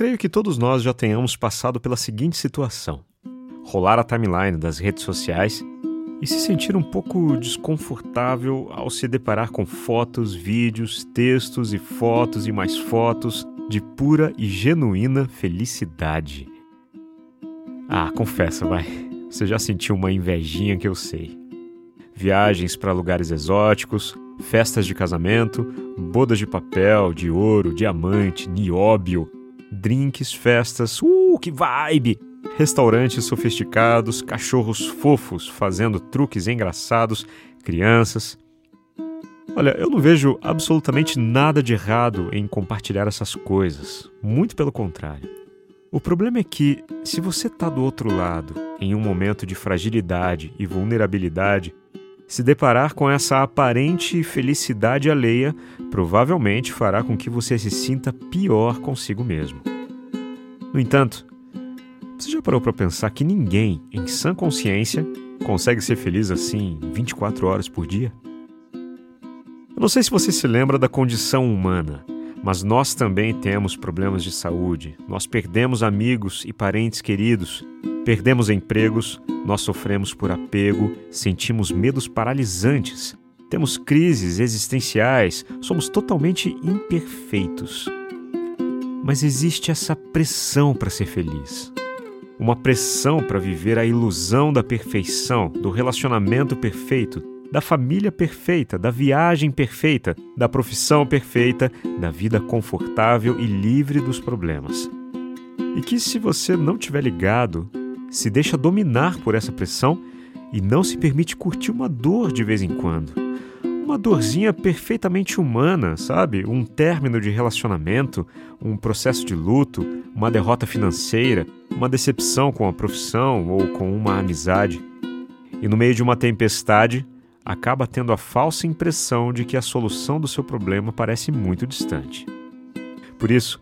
creio que todos nós já tenhamos passado pela seguinte situação: rolar a timeline das redes sociais e se sentir um pouco desconfortável ao se deparar com fotos, vídeos, textos e fotos e mais fotos de pura e genuína felicidade. Ah, confessa, vai. Você já sentiu uma invejinha que eu sei. Viagens para lugares exóticos, festas de casamento, bodas de papel, de ouro, diamante, nióbio, drinks, festas, uh, que vibe! Restaurantes sofisticados, cachorros fofos fazendo truques engraçados, crianças. Olha, eu não vejo absolutamente nada de errado em compartilhar essas coisas, muito pelo contrário. O problema é que, se você está do outro lado, em um momento de fragilidade e vulnerabilidade, se deparar com essa aparente felicidade alheia provavelmente fará com que você se sinta pior consigo mesmo. No entanto, você já parou para pensar que ninguém, em sã consciência, consegue ser feliz assim 24 horas por dia? Eu não sei se você se lembra da condição humana, mas nós também temos problemas de saúde. Nós perdemos amigos e parentes queridos, perdemos empregos, nós sofremos por apego, sentimos medos paralisantes, temos crises existenciais, somos totalmente imperfeitos. Mas existe essa pressão para ser feliz uma pressão para viver a ilusão da perfeição, do relacionamento perfeito, da família perfeita, da viagem perfeita, da profissão perfeita, da vida confortável e livre dos problemas. E que, se você não tiver ligado, se deixa dominar por essa pressão e não se permite curtir uma dor de vez em quando. Uma dorzinha perfeitamente humana, sabe? Um término de relacionamento, um processo de luto, uma derrota financeira, uma decepção com a profissão ou com uma amizade. E no meio de uma tempestade, acaba tendo a falsa impressão de que a solução do seu problema parece muito distante. Por isso,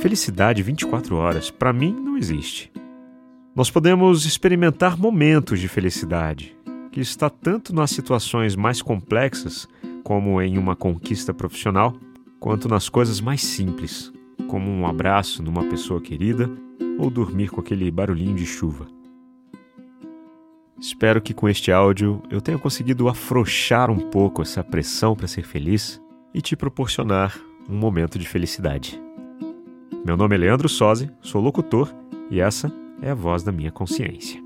felicidade 24 horas para mim não existe. Nós podemos experimentar momentos de felicidade, que está tanto nas situações mais complexas, como em uma conquista profissional, quanto nas coisas mais simples, como um abraço numa pessoa querida ou dormir com aquele barulhinho de chuva. Espero que com este áudio eu tenha conseguido afrouxar um pouco essa pressão para ser feliz e te proporcionar um momento de felicidade. Meu nome é Leandro Sozzi, sou locutor e essa é a voz da minha consciência.